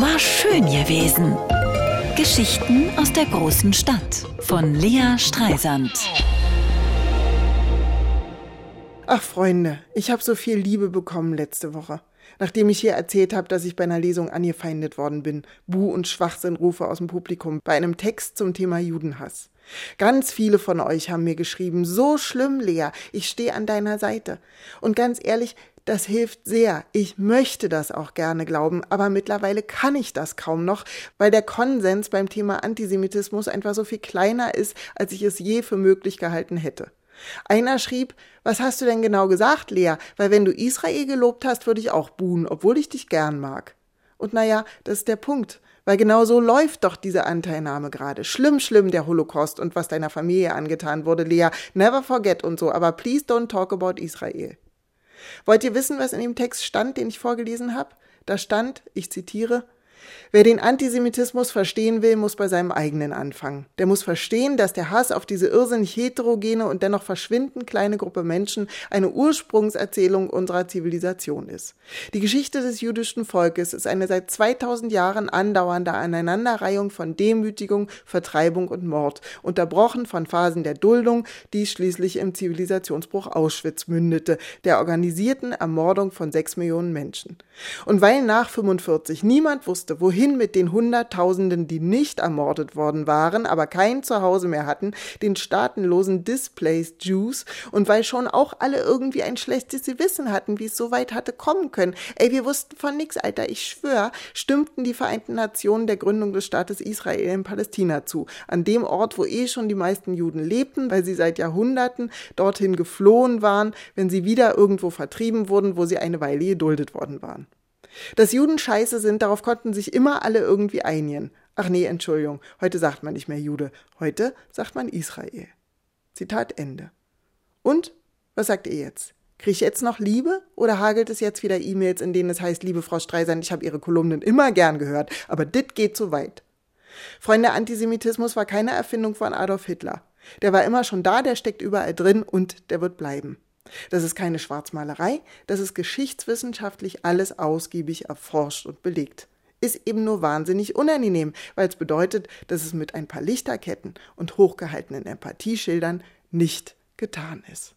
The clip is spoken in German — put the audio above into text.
war schön gewesen. Geschichten aus der großen Stadt von Lea Streisand. Ach Freunde, ich habe so viel Liebe bekommen letzte Woche. Nachdem ich hier erzählt habe, dass ich bei einer Lesung angefeindet worden bin, Buh- und Schwachsinnrufe aus dem Publikum bei einem Text zum Thema Judenhass. Ganz viele von euch haben mir geschrieben, so schlimm, Lea, ich stehe an deiner Seite. Und ganz ehrlich, das hilft sehr. Ich möchte das auch gerne glauben, aber mittlerweile kann ich das kaum noch, weil der Konsens beim Thema Antisemitismus einfach so viel kleiner ist, als ich es je für möglich gehalten hätte. Einer schrieb, was hast du denn genau gesagt, Lea? Weil wenn du Israel gelobt hast, würde ich auch buhen, obwohl ich dich gern mag. Und naja, das ist der Punkt. Weil genau so läuft doch diese Anteilnahme gerade. Schlimm, schlimm der Holocaust und was deiner Familie angetan wurde, Lea. Never forget und so, aber please don't talk about Israel. Wollt ihr wissen, was in dem Text stand, den ich vorgelesen habe? Da stand, ich zitiere, Wer den Antisemitismus verstehen will, muss bei seinem eigenen anfangen. Der muss verstehen, dass der Hass auf diese irrsinnig heterogene und dennoch verschwindend kleine Gruppe Menschen eine Ursprungserzählung unserer Zivilisation ist. Die Geschichte des jüdischen Volkes ist eine seit 2000 Jahren andauernde Aneinanderreihung von Demütigung, Vertreibung und Mord, unterbrochen von Phasen der Duldung, die schließlich im Zivilisationsbruch Auschwitz mündete, der organisierten Ermordung von sechs Millionen Menschen. Und weil nach 45 niemand wusste, wusste, wohin mit den Hunderttausenden, die nicht ermordet worden waren, aber kein Zuhause mehr hatten, den staatenlosen Displaced Jews und weil schon auch alle irgendwie ein schlechtes Gewissen hatten, wie es so weit hatte kommen können. Ey, wir wussten von nix, Alter, ich schwör, stimmten die Vereinten Nationen der Gründung des Staates Israel in Palästina zu, an dem Ort, wo eh schon die meisten Juden lebten, weil sie seit Jahrhunderten dorthin geflohen waren, wenn sie wieder irgendwo vertrieben wurden, wo sie eine Weile geduldet worden waren. Dass Juden scheiße sind, darauf konnten sich immer alle irgendwie einigen. Ach nee, Entschuldigung, heute sagt man nicht mehr Jude, heute sagt man Israel. Zitat Ende. Und? Was sagt ihr jetzt? Kriege ich jetzt noch Liebe oder hagelt es jetzt wieder E-Mails, in denen es heißt, liebe Frau Streisand, ich habe Ihre Kolumnen immer gern gehört, aber dit geht zu weit. Freunde, Antisemitismus war keine Erfindung von Adolf Hitler. Der war immer schon da, der steckt überall drin und der wird bleiben. Das ist keine Schwarzmalerei, das ist geschichtswissenschaftlich alles ausgiebig erforscht und belegt. Ist eben nur wahnsinnig unangenehm, weil es bedeutet, dass es mit ein paar Lichterketten und hochgehaltenen Empathieschildern nicht getan ist.